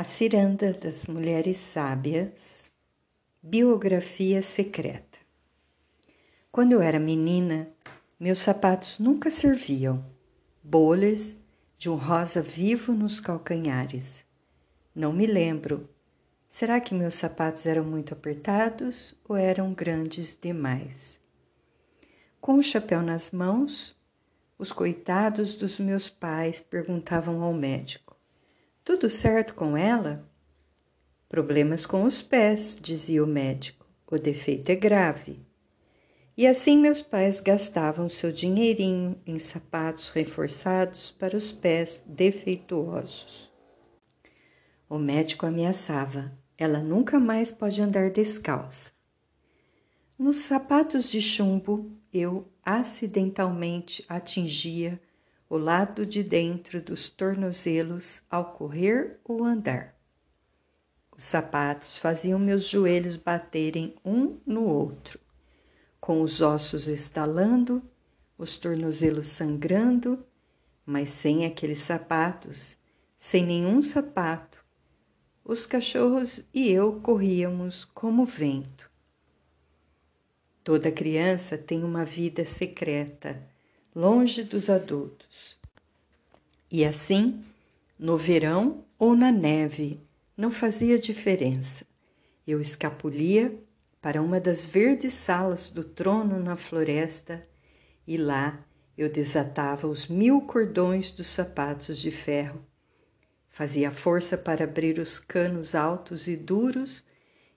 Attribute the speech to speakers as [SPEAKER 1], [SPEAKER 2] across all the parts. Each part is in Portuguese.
[SPEAKER 1] A Ciranda das Mulheres Sábias, Biografia Secreta. Quando eu era menina, meus sapatos nunca serviam, bolhas de um rosa vivo nos calcanhares. Não me lembro. Será que meus sapatos eram muito apertados ou eram grandes demais? Com o chapéu nas mãos, os coitados dos meus pais perguntavam ao médico tudo certo com ela? Problemas com os pés, dizia o médico. O defeito é grave. E assim meus pais gastavam seu dinheirinho em sapatos reforçados para os pés defeituosos. O médico ameaçava: ela nunca mais pode andar descalça. Nos sapatos de chumbo, eu acidentalmente atingia o lado de dentro dos tornozelos ao correr ou andar. Os sapatos faziam meus joelhos baterem um no outro, com os ossos estalando, os tornozelos sangrando, mas sem aqueles sapatos, sem nenhum sapato, os cachorros e eu corríamos como vento. Toda criança tem uma vida secreta longe dos adultos. E assim, no verão ou na neve, não fazia diferença. Eu escapulia para uma das verdes salas do trono na floresta e lá eu desatava os mil cordões dos sapatos de ferro. Fazia força para abrir os canos altos e duros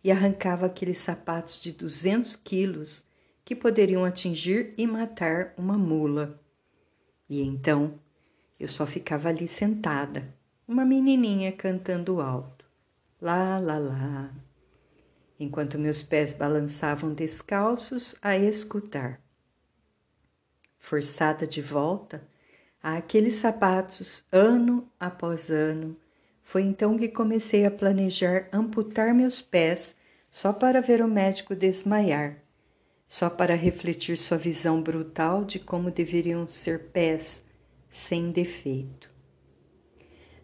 [SPEAKER 1] e arrancava aqueles sapatos de duzentos quilos que poderiam atingir e matar uma mula. E então eu só ficava ali sentada, uma menininha cantando alto. Lá, lá, lá. Enquanto meus pés balançavam descalços a escutar. Forçada de volta a aqueles sapatos ano após ano, foi então que comecei a planejar amputar meus pés só para ver o médico desmaiar só para refletir sua visão brutal de como deveriam ser pés sem defeito.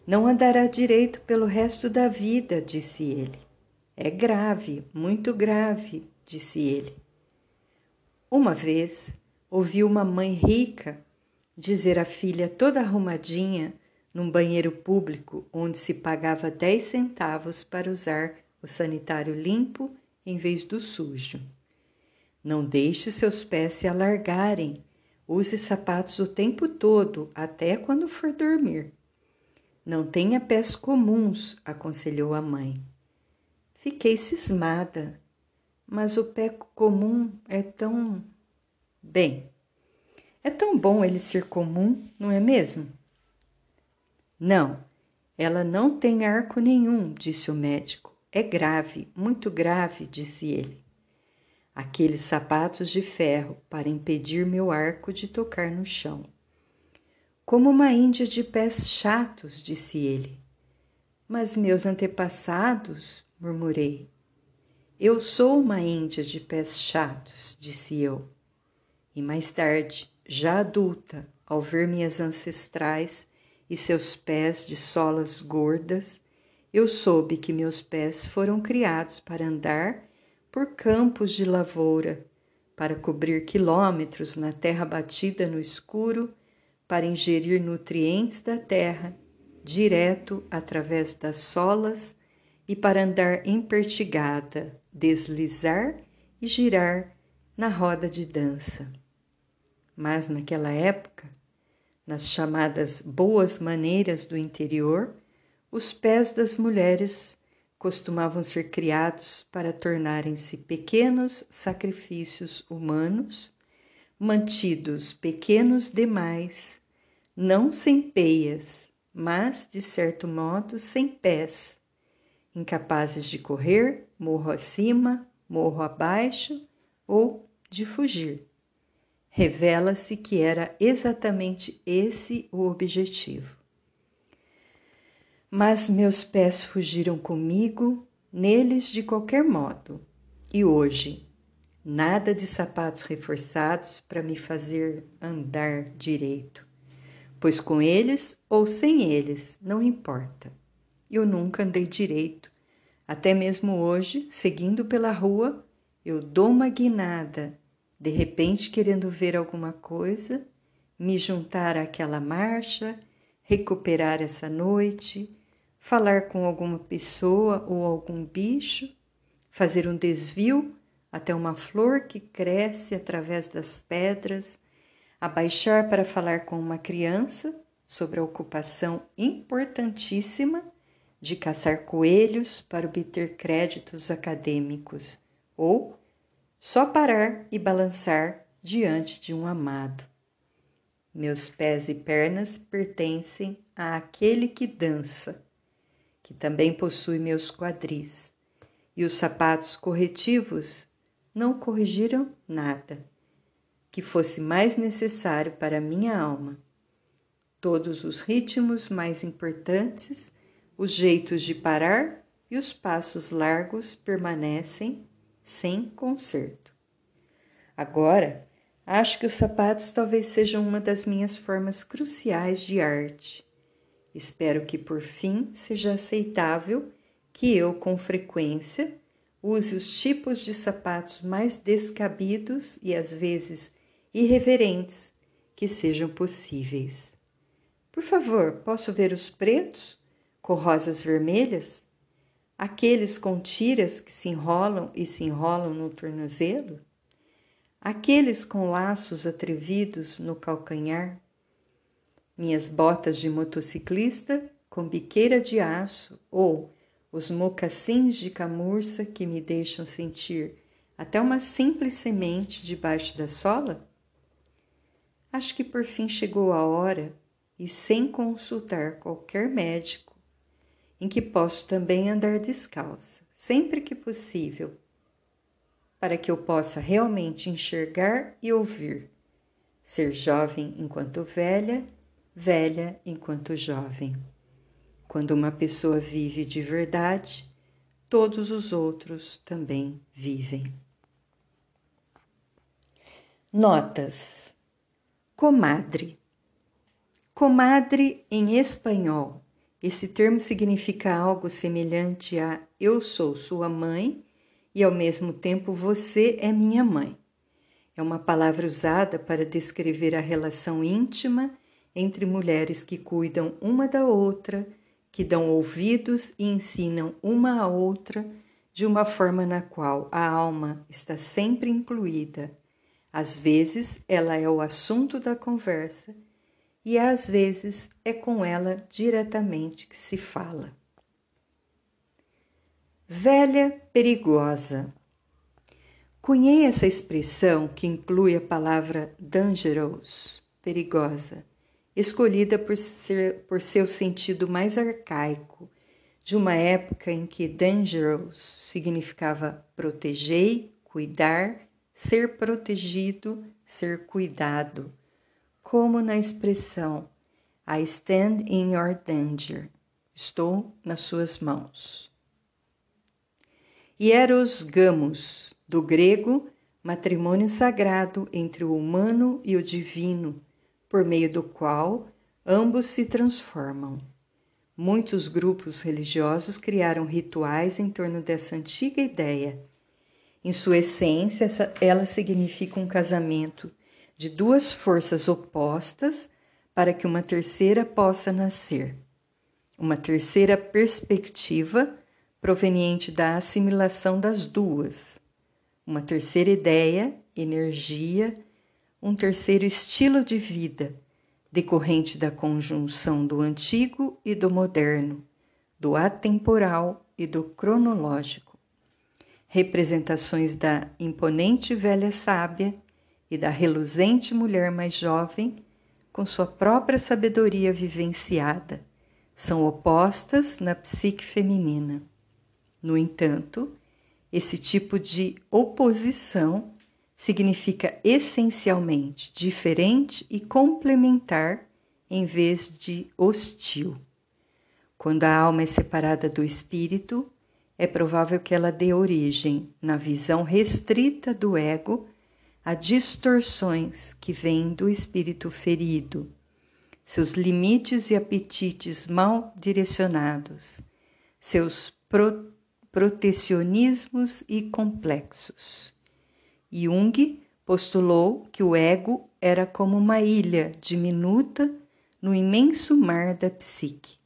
[SPEAKER 1] Não andará direito pelo resto da vida, disse ele. É grave, muito grave, disse ele. Uma vez ouvi uma mãe rica dizer à filha toda arrumadinha num banheiro público onde se pagava dez centavos para usar o sanitário limpo em vez do sujo. Não deixe seus pés se alargarem. Use sapatos o tempo todo, até quando for dormir. Não tenha pés comuns, aconselhou a mãe. Fiquei cismada, mas o pé comum é tão. Bem, é tão bom ele ser comum, não é mesmo? Não, ela não tem arco nenhum, disse o médico. É grave, muito grave, disse ele aqueles sapatos de ferro para impedir meu arco de tocar no chão. Como uma índia de pés chatos, disse ele. Mas meus antepassados, murmurei. Eu sou uma índia de pés chatos, disse eu. E mais tarde, já adulta, ao ver minhas ancestrais e seus pés de solas gordas, eu soube que meus pés foram criados para andar por campos de lavoura, para cobrir quilômetros na terra batida no escuro, para ingerir nutrientes da terra, direto através das solas e para andar empertigada, deslizar e girar na roda de dança. Mas naquela época, nas chamadas boas maneiras do interior, os pés das mulheres costumavam ser criados para tornarem-se pequenos sacrifícios humanos, mantidos pequenos demais, não sem peias, mas, de certo modo, sem pés, incapazes de correr morro acima, morro abaixo ou de fugir. Revela-se que era exatamente esse o objetivo mas meus pés fugiram comigo, neles de qualquer modo. E hoje, nada de sapatos reforçados para me fazer andar direito, pois com eles ou sem eles, não importa. eu nunca andei direito. Até mesmo hoje, seguindo pela rua, eu dou uma guinada, de repente querendo ver alguma coisa, me juntar àquela marcha, recuperar essa noite, falar com alguma pessoa ou algum bicho, fazer um desvio até uma flor que cresce através das pedras, abaixar para falar com uma criança sobre a ocupação importantíssima de caçar coelhos para obter créditos acadêmicos, ou só parar e balançar diante de um amado. Meus pés e pernas pertencem àquele que dança, que também possui meus quadris, e os sapatos corretivos não corrigiram nada que fosse mais necessário para minha alma. Todos os ritmos mais importantes, os jeitos de parar e os passos largos permanecem sem conserto. Agora, acho que os sapatos talvez sejam uma das minhas formas cruciais de arte. Espero que por fim seja aceitável que eu, com frequência, use os tipos de sapatos mais descabidos e às vezes irreverentes que sejam possíveis. Por favor, posso ver os pretos com rosas vermelhas? Aqueles com tiras que se enrolam e se enrolam no tornozelo? Aqueles com laços atrevidos no calcanhar? Minhas botas de motociclista com biqueira de aço ou os mocassins de camurça que me deixam sentir até uma simples semente debaixo da sola? Acho que por fim chegou a hora, e sem consultar qualquer médico, em que posso também andar descalça, sempre que possível, para que eu possa realmente enxergar e ouvir, ser jovem enquanto velha, velha enquanto jovem. Quando uma pessoa vive de verdade, todos os outros também vivem. Notas: Comadre. Comadre em espanhol. Esse termo significa algo semelhante a eu sou sua mãe e ao mesmo tempo você é minha mãe. É uma palavra usada para descrever a relação íntima entre mulheres que cuidam uma da outra que dão ouvidos e ensinam uma a outra de uma forma na qual a alma está sempre incluída. Às vezes ela é o assunto da conversa e às vezes é com ela diretamente que se fala. Velha perigosa. Cunhei essa expressão que inclui a palavra dangerous, perigosa, escolhida por, ser, por seu sentido mais arcaico, de uma época em que dangerous significava proteger, cuidar, ser protegido, ser cuidado, como na expressão I stand in your danger, estou nas suas mãos. Hieros gamos, do grego, matrimônio sagrado entre o humano e o divino, por meio do qual ambos se transformam. Muitos grupos religiosos criaram rituais em torno dessa antiga ideia. Em sua essência, ela significa um casamento de duas forças opostas para que uma terceira possa nascer. Uma terceira perspectiva proveniente da assimilação das duas. Uma terceira ideia, energia, um terceiro estilo de vida, decorrente da conjunção do antigo e do moderno, do atemporal e do cronológico. Representações da imponente velha sábia e da reluzente mulher mais jovem, com sua própria sabedoria vivenciada, são opostas na psique feminina. No entanto, esse tipo de oposição significa essencialmente diferente e complementar em vez de hostil. Quando a alma é separada do espírito, é provável que ela dê origem, na visão restrita do ego, a distorções que vêm do espírito ferido, seus limites e apetites mal direcionados, seus pro protecionismos e complexos. Jung postulou que o ego era como uma ilha diminuta no imenso mar da psique.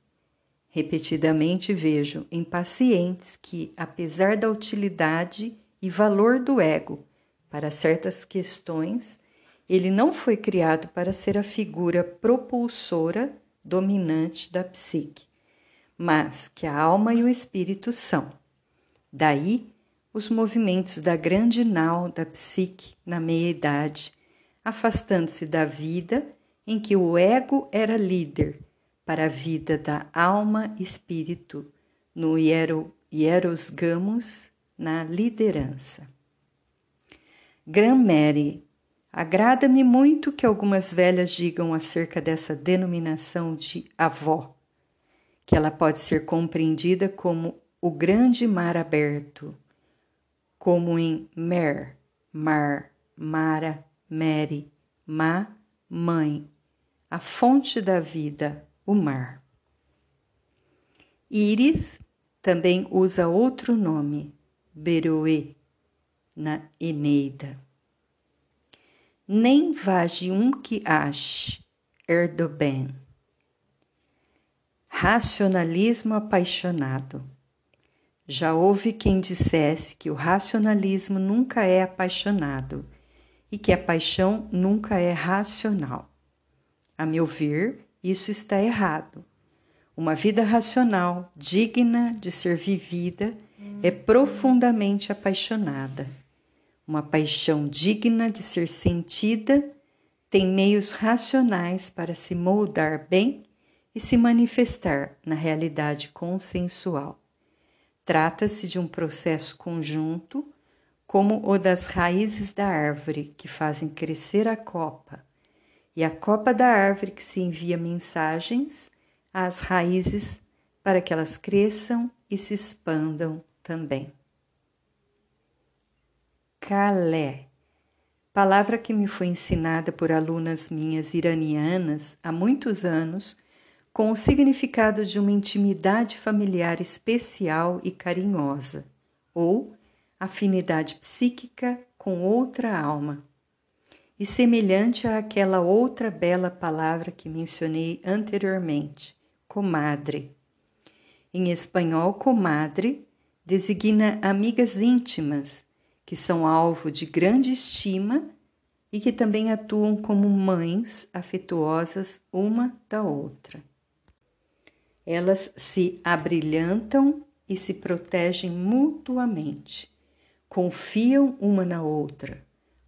[SPEAKER 1] Repetidamente vejo em pacientes que, apesar da utilidade e valor do ego para certas questões, ele não foi criado para ser a figura propulsora dominante da psique, mas que a alma e o espírito são. Daí os movimentos da grande nau da psique na meia-idade, afastando-se da vida em que o ego era líder para a vida da alma espírito no hiero, hieros gamos na liderança. Gran Mary, agrada-me muito que algumas velhas digam acerca dessa denominação de avó, que ela pode ser compreendida como o grande mar aberto como em mer, mar, mara, mere, ma, mãe, a fonte da vida, o mar. Íris também usa outro nome, Beroe, na Eneida. Nem vage um que ache, Erdogan. Racionalismo apaixonado. Já houve quem dissesse que o racionalismo nunca é apaixonado e que a paixão nunca é racional. A meu ver, isso está errado. Uma vida racional, digna de ser vivida, é profundamente apaixonada. Uma paixão digna de ser sentida tem meios racionais para se moldar bem e se manifestar na realidade consensual. Trata-se de um processo conjunto, como o das raízes da árvore que fazem crescer a copa, e a copa da árvore que se envia mensagens às raízes para que elas cresçam e se expandam também. Calé, palavra que me foi ensinada por alunas minhas iranianas há muitos anos com o significado de uma intimidade familiar especial e carinhosa, ou afinidade psíquica com outra alma, e semelhante àquela outra bela palavra que mencionei anteriormente, comadre. Em espanhol, comadre designa amigas íntimas, que são alvo de grande estima e que também atuam como mães afetuosas uma da outra. Elas se abrilhantam e se protegem mutuamente, confiam uma na outra,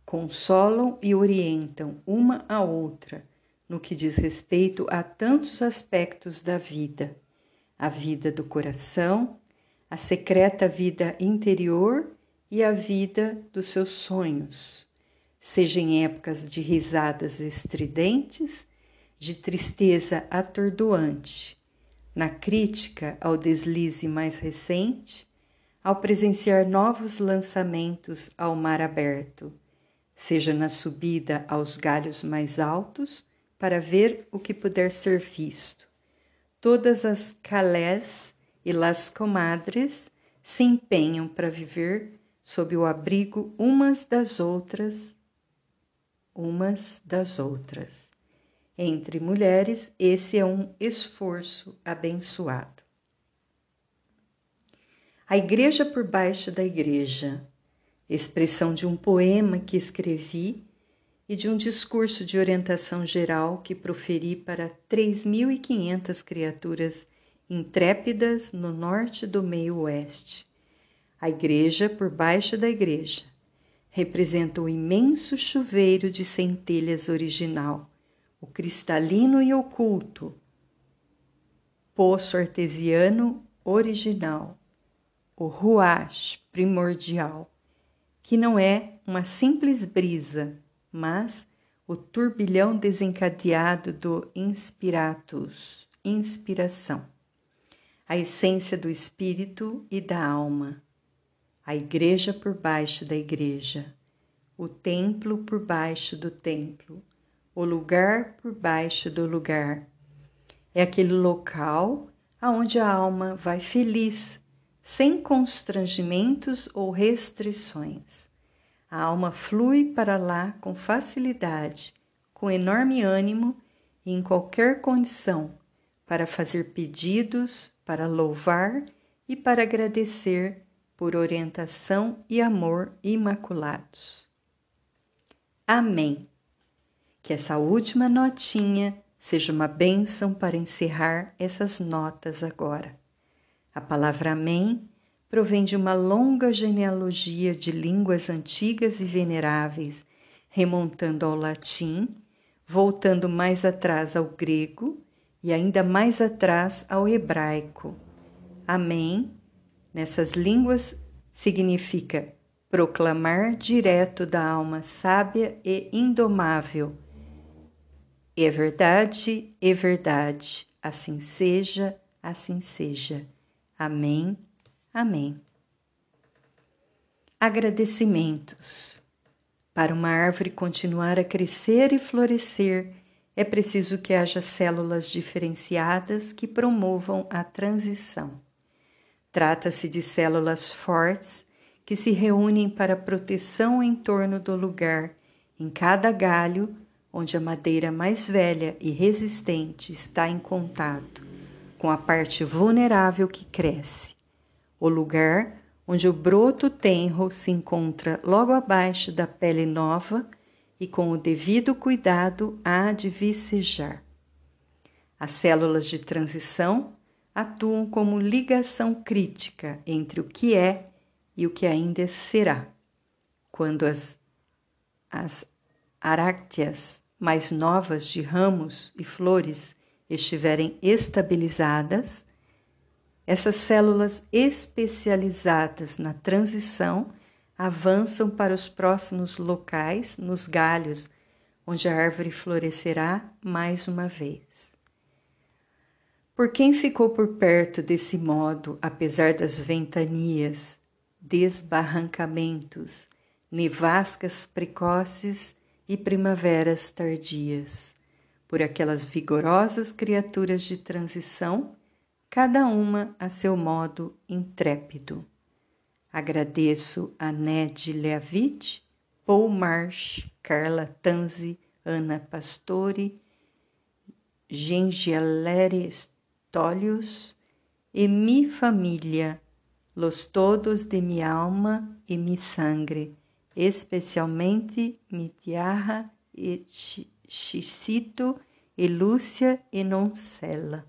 [SPEAKER 1] consolam e orientam uma a outra no que diz respeito a tantos aspectos da vida: a vida do coração, a secreta vida interior e a vida dos seus sonhos, seja em épocas de risadas estridentes, de tristeza atordoante, na crítica ao deslize mais recente, ao presenciar novos lançamentos ao mar aberto, seja na subida aos galhos mais altos para ver o que puder ser visto. Todas as calés e las comadres se empenham para viver sob o abrigo umas das outras, umas das outras. Entre mulheres, esse é um esforço abençoado. A Igreja por Baixo da Igreja, expressão de um poema que escrevi e de um discurso de orientação geral que proferi para 3.500 criaturas intrépidas no norte do meio-oeste. A Igreja por Baixo da Igreja representa o imenso chuveiro de centelhas original o cristalino e oculto, poço artesiano original, o ruach primordial, que não é uma simples brisa, mas o turbilhão desencadeado do inspiratus, inspiração, a essência do espírito e da alma, a igreja por baixo da igreja, o templo por baixo do templo, o lugar por baixo do lugar. É aquele local aonde a alma vai feliz, sem constrangimentos ou restrições. A alma flui para lá com facilidade, com enorme ânimo e em qualquer condição, para fazer pedidos, para louvar e para agradecer por orientação e amor imaculados. Amém. Que essa última notinha seja uma bênção para encerrar essas notas agora. A palavra Amém provém de uma longa genealogia de línguas antigas e veneráveis, remontando ao latim, voltando mais atrás ao grego e ainda mais atrás ao hebraico. Amém, nessas línguas, significa proclamar direto da alma sábia e indomável é verdade, é verdade. Assim seja, assim seja. Amém, amém. Agradecimentos. Para uma árvore continuar a crescer e florescer, é preciso que haja células diferenciadas que promovam a transição. Trata-se de células fortes que se reúnem para proteção em torno do lugar, em cada galho onde a madeira mais velha e resistente está em contato com a parte vulnerável que cresce, o lugar onde o broto tenro se encontra logo abaixo da pele nova e com o devido cuidado há de vicejar. As células de transição atuam como ligação crítica entre o que é e o que ainda será. Quando as, as arácteas mais novas de ramos e flores estiverem estabilizadas, essas células especializadas na transição avançam para os próximos locais nos galhos, onde a árvore florescerá mais uma vez. Por quem ficou por perto desse modo, apesar das ventanias, desbarrancamentos, nevascas precoces e primaveras tardias, por aquelas vigorosas criaturas de transição, cada uma a seu modo intrépido. Agradeço a Ned Leavitt, Paul Marsh, Carla Tanzi, Ana Pastore, Gengialere Stolius e mi família, los todos de mi alma e mi sangre, especialmente Mitiarra e Xicito e Lúcia e Noncela.